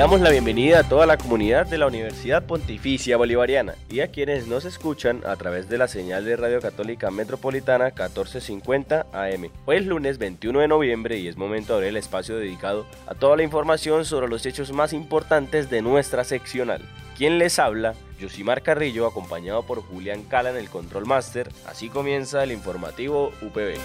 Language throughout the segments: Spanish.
Damos la bienvenida a toda la comunidad de la Universidad Pontificia Bolivariana y a quienes nos escuchan a través de la señal de Radio Católica Metropolitana 1450 AM. Hoy es lunes 21 de noviembre y es momento de abrir el espacio dedicado a toda la información sobre los hechos más importantes de nuestra seccional. ¿Quién les habla? Yosimar Carrillo, acompañado por Julián Cala en el Control Master. Así comienza el informativo UPB.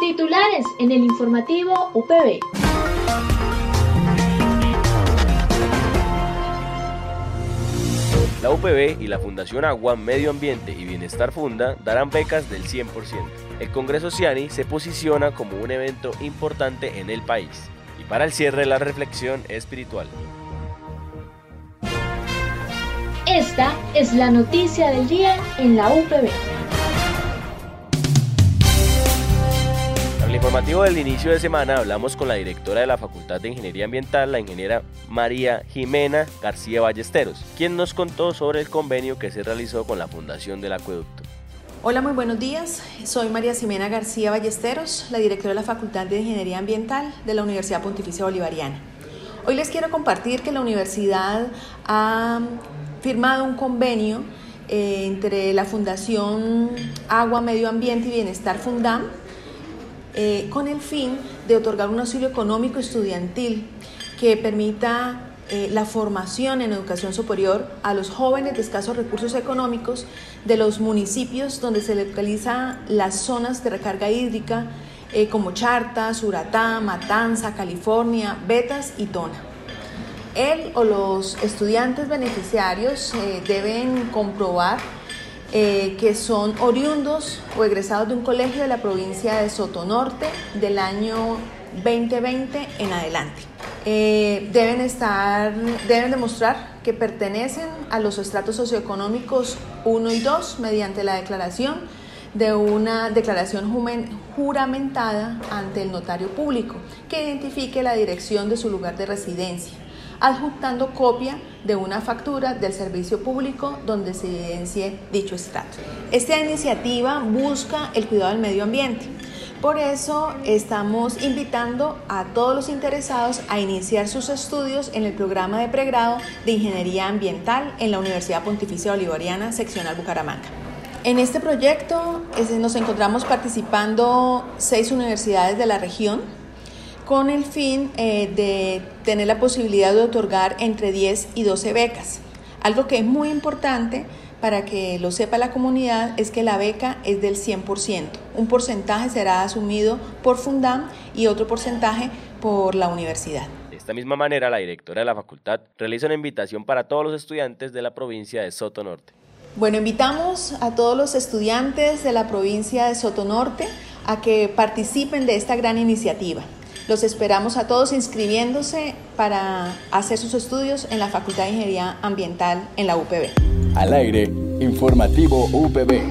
Titulares en el informativo UPB. La UPB y la Fundación Agua, Medio Ambiente y Bienestar Funda darán becas del 100%. El Congreso Ciani se posiciona como un evento importante en el país. Y para el cierre, la reflexión espiritual. Esta es la noticia del día en la UPB. Informativo del inicio de semana hablamos con la directora de la Facultad de Ingeniería Ambiental, la ingeniera María Jimena García Ballesteros, quien nos contó sobre el convenio que se realizó con la Fundación del Acueducto. Hola, muy buenos días. Soy María Jimena García Ballesteros, la directora de la Facultad de Ingeniería Ambiental de la Universidad Pontificia Bolivariana. Hoy les quiero compartir que la universidad ha firmado un convenio eh, entre la Fundación Agua, Medio Ambiente y Bienestar Fundam eh, con el fin de otorgar un auxilio económico estudiantil que permita eh, la formación en educación superior a los jóvenes de escasos recursos económicos de los municipios donde se localizan las zonas de recarga hídrica eh, como Charta, Suratá, Matanza, California, Betas y Tona. Él o los estudiantes beneficiarios deben comprobar eh, que son oriundos o egresados de un colegio de la provincia de Sotonorte del año 2020 en adelante. Eh, deben, estar, deben demostrar que pertenecen a los estratos socioeconómicos 1 y 2 mediante la declaración de una declaración juramentada ante el notario público que identifique la dirección de su lugar de residencia adjuntando copia de una factura del servicio público donde se evidencie dicho estrato. Esta iniciativa busca el cuidado del medio ambiente. Por eso estamos invitando a todos los interesados a iniciar sus estudios en el programa de pregrado de Ingeniería Ambiental en la Universidad Pontificia Bolivariana, seccional Bucaramanga. En este proyecto nos encontramos participando seis universidades de la región, con el fin eh, de tener la posibilidad de otorgar entre 10 y 12 becas. Algo que es muy importante para que lo sepa la comunidad es que la beca es del 100%. Un porcentaje será asumido por Fundam y otro porcentaje por la universidad. De esta misma manera, la directora de la facultad realiza una invitación para todos los estudiantes de la provincia de Soto Norte. Bueno, invitamos a todos los estudiantes de la provincia de Soto Norte a que participen de esta gran iniciativa. Los esperamos a todos inscribiéndose para hacer sus estudios en la Facultad de Ingeniería Ambiental en la UPB. Al aire, informativo UPB.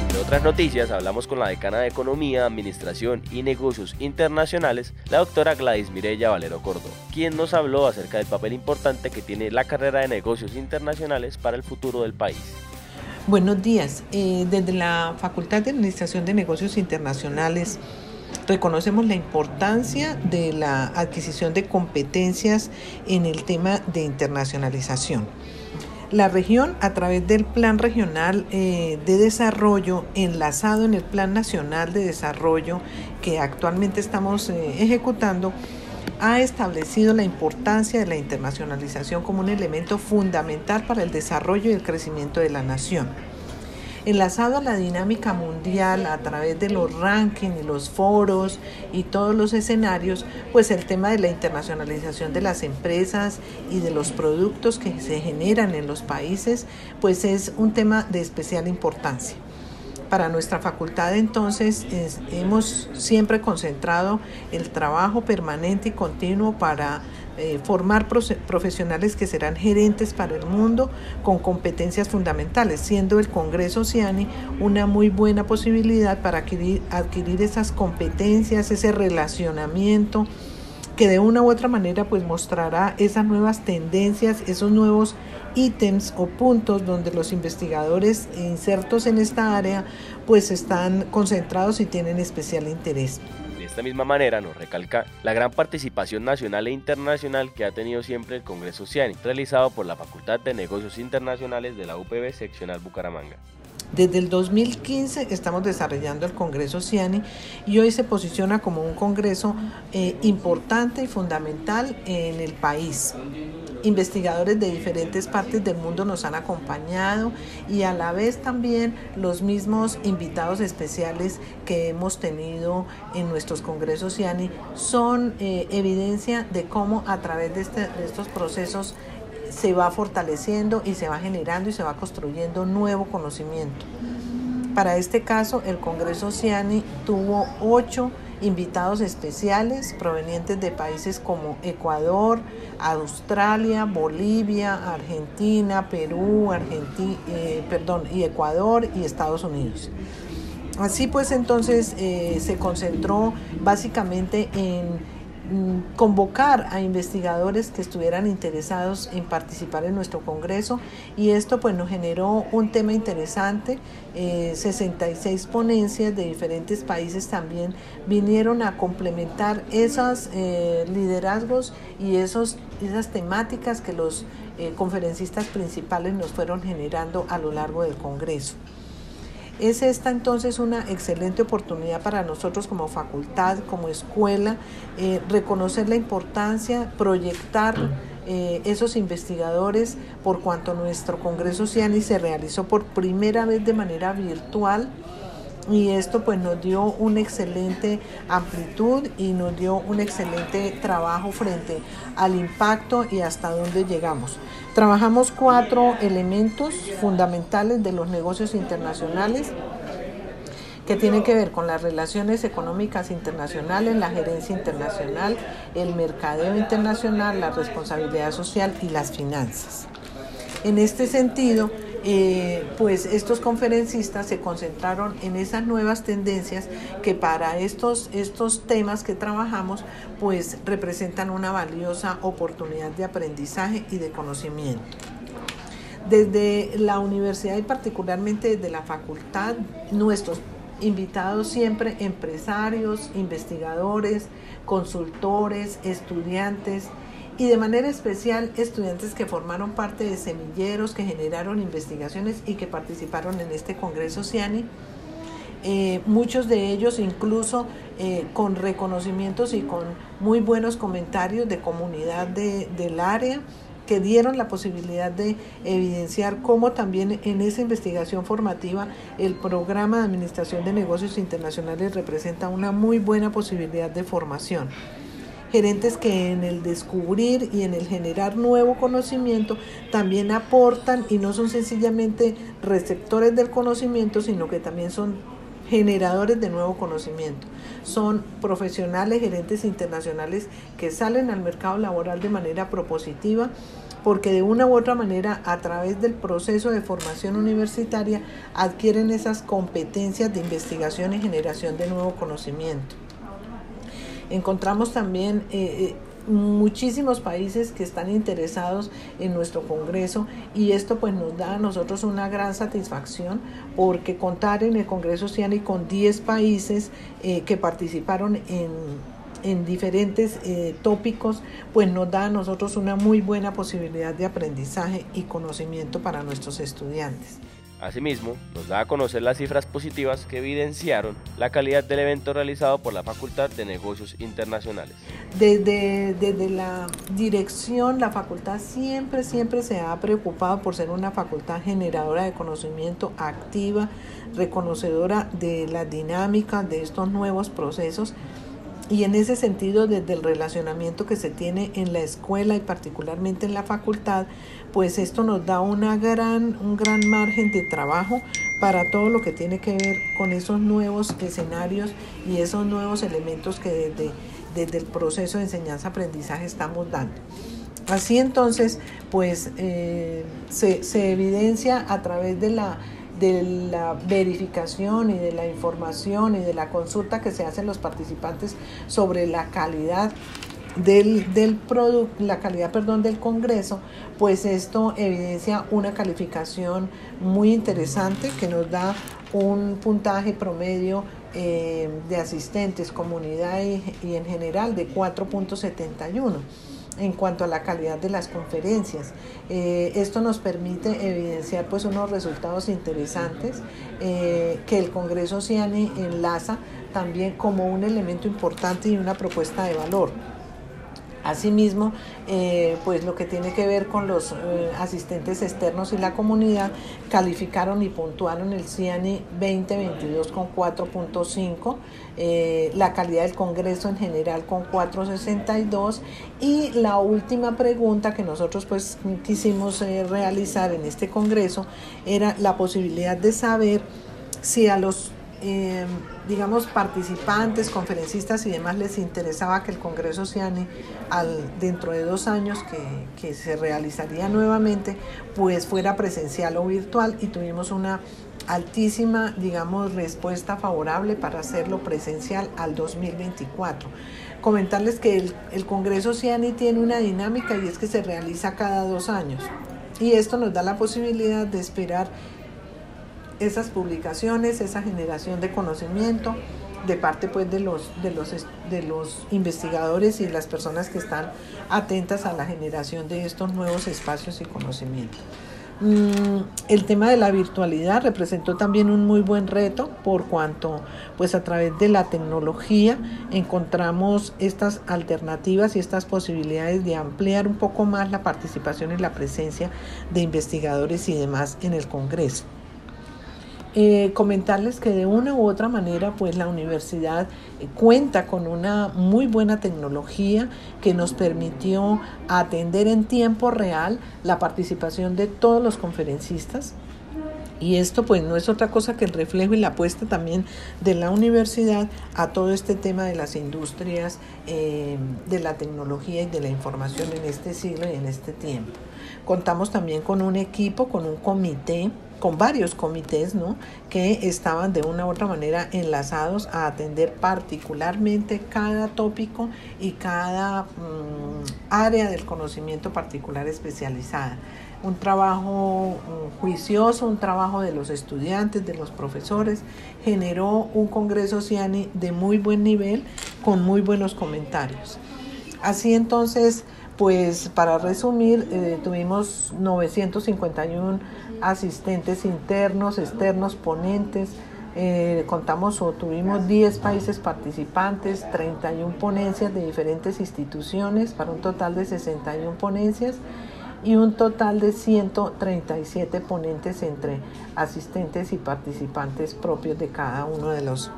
Entre otras noticias, hablamos con la decana de Economía, Administración y Negocios Internacionales, la doctora Gladys Mirella Valero Córdoba, quien nos habló acerca del papel importante que tiene la carrera de negocios internacionales para el futuro del país. Buenos días. Eh, desde la Facultad de Administración de Negocios Internacionales reconocemos la importancia de la adquisición de competencias en el tema de internacionalización. La región, a través del Plan Regional eh, de Desarrollo, enlazado en el Plan Nacional de Desarrollo que actualmente estamos eh, ejecutando, ha establecido la importancia de la internacionalización como un elemento fundamental para el desarrollo y el crecimiento de la nación. Enlazado a la dinámica mundial a través de los rankings y los foros y todos los escenarios, pues el tema de la internacionalización de las empresas y de los productos que se generan en los países, pues es un tema de especial importancia. Para nuestra facultad entonces hemos siempre concentrado el trabajo permanente y continuo para eh, formar profesionales que serán gerentes para el mundo con competencias fundamentales, siendo el Congreso CIANI una muy buena posibilidad para adquirir, adquirir esas competencias, ese relacionamiento que de una u otra manera pues mostrará esas nuevas tendencias, esos nuevos ítems o puntos donde los investigadores insertos en esta área pues están concentrados y tienen especial interés. De esta misma manera nos recalca la gran participación nacional e internacional que ha tenido siempre el Congreso CIANI, realizado por la Facultad de Negocios Internacionales de la UPB Seccional Bucaramanga. Desde el 2015 estamos desarrollando el Congreso CIANI y hoy se posiciona como un congreso eh, importante y fundamental en el país. Investigadores de diferentes partes del mundo nos han acompañado y a la vez también los mismos invitados especiales que hemos tenido en nuestros congresos CIANI son eh, evidencia de cómo a través de, este, de estos procesos se va fortaleciendo y se va generando y se va construyendo nuevo conocimiento. Para este caso, el Congreso CIANI tuvo ocho invitados especiales provenientes de países como Ecuador, Australia, Bolivia, Argentina, Perú, Argentina, eh, perdón, y Ecuador y Estados Unidos. Así pues entonces eh, se concentró básicamente en convocar a investigadores que estuvieran interesados en participar en nuestro congreso y esto pues nos generó un tema interesante. 66 eh, ponencias de diferentes países también vinieron a complementar esos eh, liderazgos y esos, esas temáticas que los eh, conferencistas principales nos fueron generando a lo largo del congreso. Es esta entonces una excelente oportunidad para nosotros como facultad, como escuela, eh, reconocer la importancia, proyectar eh, esos investigadores por cuanto nuestro Congreso CIANI se realizó por primera vez de manera virtual y esto pues nos dio una excelente amplitud y nos dio un excelente trabajo frente al impacto y hasta dónde llegamos. Trabajamos cuatro elementos fundamentales de los negocios internacionales que tienen que ver con las relaciones económicas internacionales, la gerencia internacional, el mercadeo internacional, la responsabilidad social y las finanzas. En este sentido, eh, pues estos conferencistas se concentraron en esas nuevas tendencias que para estos, estos temas que trabajamos pues representan una valiosa oportunidad de aprendizaje y de conocimiento. Desde la universidad y particularmente desde la facultad, nuestros invitados siempre empresarios, investigadores, consultores, estudiantes, y de manera especial estudiantes que formaron parte de semilleros, que generaron investigaciones y que participaron en este Congreso CIANI. Eh, muchos de ellos incluso eh, con reconocimientos y con muy buenos comentarios de comunidad del área que dieron la posibilidad de evidenciar cómo también en esa investigación formativa el programa de Administración de Negocios Internacionales representa una muy buena posibilidad de formación gerentes que en el descubrir y en el generar nuevo conocimiento también aportan y no son sencillamente receptores del conocimiento, sino que también son generadores de nuevo conocimiento. Son profesionales, gerentes internacionales que salen al mercado laboral de manera propositiva porque de una u otra manera a través del proceso de formación universitaria adquieren esas competencias de investigación y generación de nuevo conocimiento. Encontramos también eh, eh, muchísimos países que están interesados en nuestro Congreso y esto pues nos da a nosotros una gran satisfacción porque contar en el Congreso CIANI con 10 países eh, que participaron en, en diferentes tópicos, pues nos da a nosotros una muy buena posibilidad de aprendizaje y conocimiento para nuestros estudiantes. Asimismo, nos da a conocer las cifras positivas que evidenciaron la calidad del evento realizado por la Facultad de Negocios Internacionales. Desde, desde la dirección, la facultad siempre, siempre se ha preocupado por ser una facultad generadora de conocimiento activa, reconocedora de la dinámica de estos nuevos procesos y en ese sentido, desde el relacionamiento que se tiene en la escuela y particularmente en la facultad, pues esto nos da una gran, un gran margen de trabajo para todo lo que tiene que ver con esos nuevos escenarios y esos nuevos elementos que desde, desde el proceso de enseñanza-aprendizaje estamos dando. Así entonces, pues eh, se, se evidencia a través de la de la verificación y de la información y de la consulta que se hacen los participantes sobre la calidad del, del la calidad, perdón, del Congreso, pues esto evidencia una calificación muy interesante que nos da un puntaje promedio eh, de asistentes, comunidad y, y en general de 4.71 en cuanto a la calidad de las conferencias. Eh, esto nos permite evidenciar pues unos resultados interesantes eh, que el Congreso CIANI enlaza también como un elemento importante y una propuesta de valor. Asimismo, eh, pues lo que tiene que ver con los eh, asistentes externos y la comunidad calificaron y puntuaron el CIANI 2022 con 4.5, eh, la calidad del Congreso en general con 4.62 y la última pregunta que nosotros pues quisimos realizar en este Congreso era la posibilidad de saber si a los digamos, participantes, conferencistas y demás les interesaba que el Congreso CIANI al, dentro de dos años que, que, se realizaría nuevamente, pues fuera presencial o virtual y tuvimos una altísima, digamos, respuesta favorable para hacerlo presencial al 2024. Comentarles que el, el Congreso CIANI tiene una dinámica y es que se realiza cada dos años. Y esto nos da la posibilidad de esperar esas publicaciones, esa generación de conocimiento de parte pues de los, de los, de los investigadores y las personas que están atentas a la generación de estos nuevos espacios y conocimiento. Mm, el tema de la virtualidad representó también un muy buen reto por cuanto pues a través de la tecnología encontramos estas alternativas y estas posibilidades de ampliar un poco más la participación y la presencia de investigadores y demás en el Congreso. Eh, comentarles que de una u otra manera pues la universidad eh, cuenta con una muy buena tecnología que nos permitió atender en tiempo real la participación de todos los conferencistas y esto pues no es otra cosa que el reflejo y la apuesta también de la universidad a todo este tema de las industrias, eh, de la tecnología y de la información en este siglo y en este tiempo. Contamos también con un equipo, con un comité con varios comités ¿no? que estaban de una u otra manera enlazados a atender particularmente cada tópico y cada mm, área del conocimiento particular especializada. Un trabajo mm, juicioso, un trabajo de los estudiantes, de los profesores, generó un Congreso CIANI de muy buen nivel, con muy buenos comentarios. Así entonces, pues para resumir, eh, tuvimos 951 asistentes internos, externos, ponentes. Eh, contamos o tuvimos 10 países participantes, 31 ponencias de diferentes instituciones para un total de 61 ponencias y un total de 137 ponentes entre asistentes y participantes propios de cada uno de los,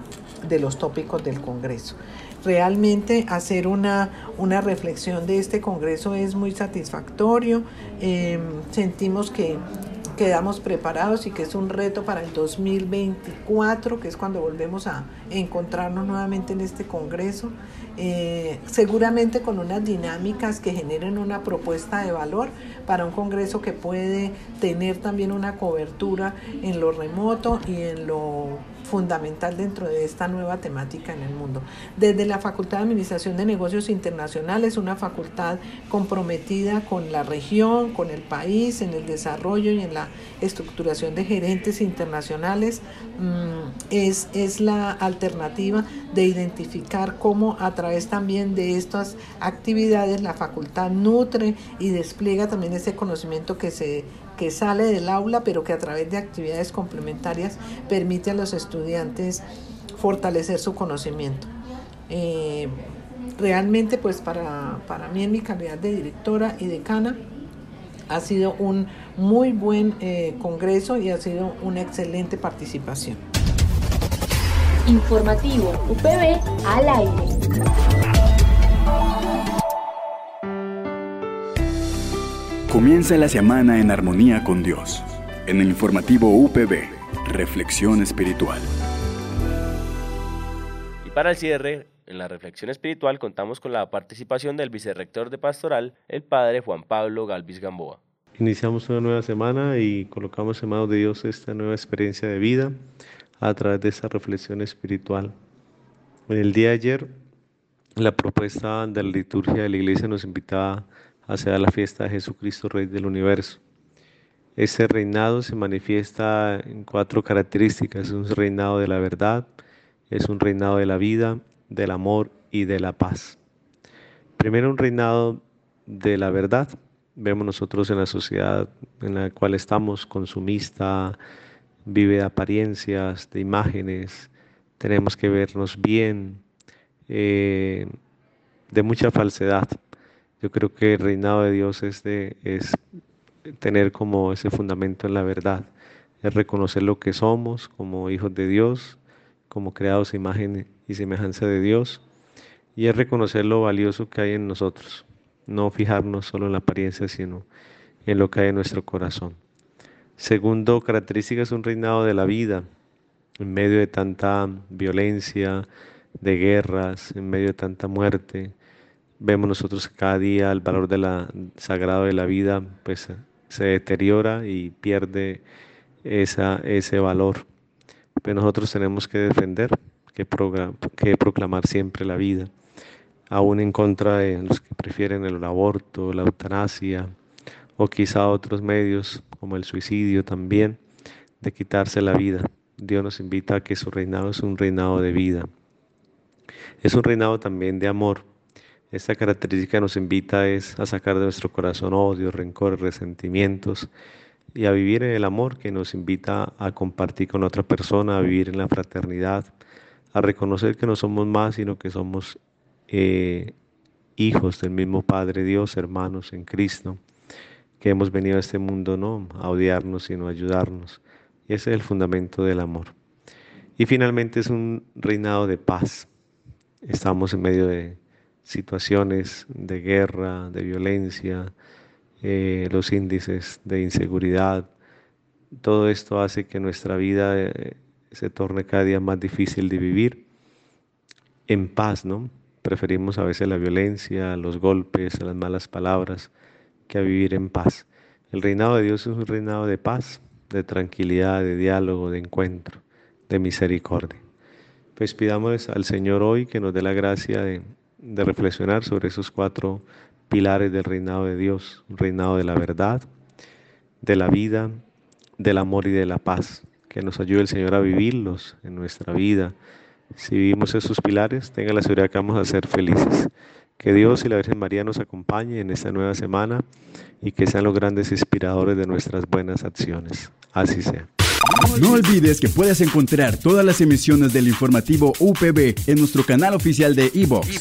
de los tópicos del Congreso. Realmente hacer una, una reflexión de este Congreso es muy satisfactorio. Eh, sentimos que quedamos preparados y que es un reto para el 2024, que es cuando volvemos a encontrarnos nuevamente en este Congreso, eh, seguramente con unas dinámicas que generen una propuesta de valor para un Congreso que puede tener también una cobertura en lo remoto y en lo fundamental dentro de esta nueva temática en el mundo. Desde la Facultad de Administración de Negocios Internacionales, una facultad comprometida con la región, con el país, en el desarrollo y en la estructuración de gerentes internacionales, mm, es, es la alternativa de identificar cómo a través también de estas actividades la facultad nutre y despliega también ese conocimiento que se que sale del aula, pero que a través de actividades complementarias permite a los estudiantes fortalecer su conocimiento. Eh, realmente, pues para, para, mí en mi calidad de directora y decana, ha sido un muy buen eh, congreso y ha sido una excelente participación. Informativo UPB al aire. Comienza la semana en armonía con Dios. En el informativo UPB, Reflexión Espiritual. Y para el cierre, en la reflexión espiritual contamos con la participación del vicerrector de pastoral, el padre Juan Pablo Galvis Gamboa. Iniciamos una nueva semana y colocamos en manos de Dios esta nueva experiencia de vida a través de esta reflexión espiritual. En el día de ayer, la propuesta de la liturgia de la iglesia nos invitaba hacia la fiesta de Jesucristo, Rey del Universo. Este reinado se manifiesta en cuatro características. Es un reinado de la verdad, es un reinado de la vida, del amor y de la paz. Primero un reinado de la verdad. Vemos nosotros en la sociedad en la cual estamos, consumista, vive de apariencias, de imágenes, tenemos que vernos bien, eh, de mucha falsedad. Yo creo que el reinado de Dios es, de, es tener como ese fundamento en la verdad, es reconocer lo que somos como hijos de Dios, como creados imagen y semejanza de Dios, y es reconocer lo valioso que hay en nosotros, no fijarnos solo en la apariencia, sino en lo que hay en nuestro corazón. Segundo, característica es un reinado de la vida, en medio de tanta violencia, de guerras, en medio de tanta muerte. Vemos nosotros que cada día el valor de la, sagrado de la vida pues, se deteriora y pierde esa, ese valor. Pero nosotros tenemos que defender, que, que proclamar siempre la vida, aún en contra de los que prefieren el aborto, la eutanasia o quizá otros medios como el suicidio también, de quitarse la vida. Dios nos invita a que su reinado es un reinado de vida. Es un reinado también de amor. Esta característica nos invita es a sacar de nuestro corazón odio, rencor, resentimientos y a vivir en el amor que nos invita a compartir con otra persona, a vivir en la fraternidad, a reconocer que no somos más, sino que somos eh, hijos del mismo Padre Dios, hermanos en Cristo, que hemos venido a este mundo no a odiarnos, sino a ayudarnos. Y ese es el fundamento del amor. Y finalmente es un reinado de paz. Estamos en medio de situaciones de guerra, de violencia, eh, los índices de inseguridad. Todo esto hace que nuestra vida eh, se torne cada día más difícil de vivir en paz, ¿no? Preferimos a veces la violencia, los golpes, las malas palabras, que a vivir en paz. El reinado de Dios es un reinado de paz, de tranquilidad, de diálogo, de encuentro, de misericordia. Pues pidamos al Señor hoy que nos dé la gracia de, de reflexionar sobre esos cuatro pilares del reinado de Dios, un reinado de la verdad, de la vida, del amor y de la paz. Que nos ayude el Señor a vivirlos en nuestra vida. Si vivimos esos pilares, tenga la seguridad que vamos a ser felices. Que Dios y la Virgen María nos acompañen en esta nueva semana y que sean los grandes inspiradores de nuestras buenas acciones. Así sea. No olvides que puedes encontrar todas las emisiones del informativo UPB en nuestro canal oficial de iVox,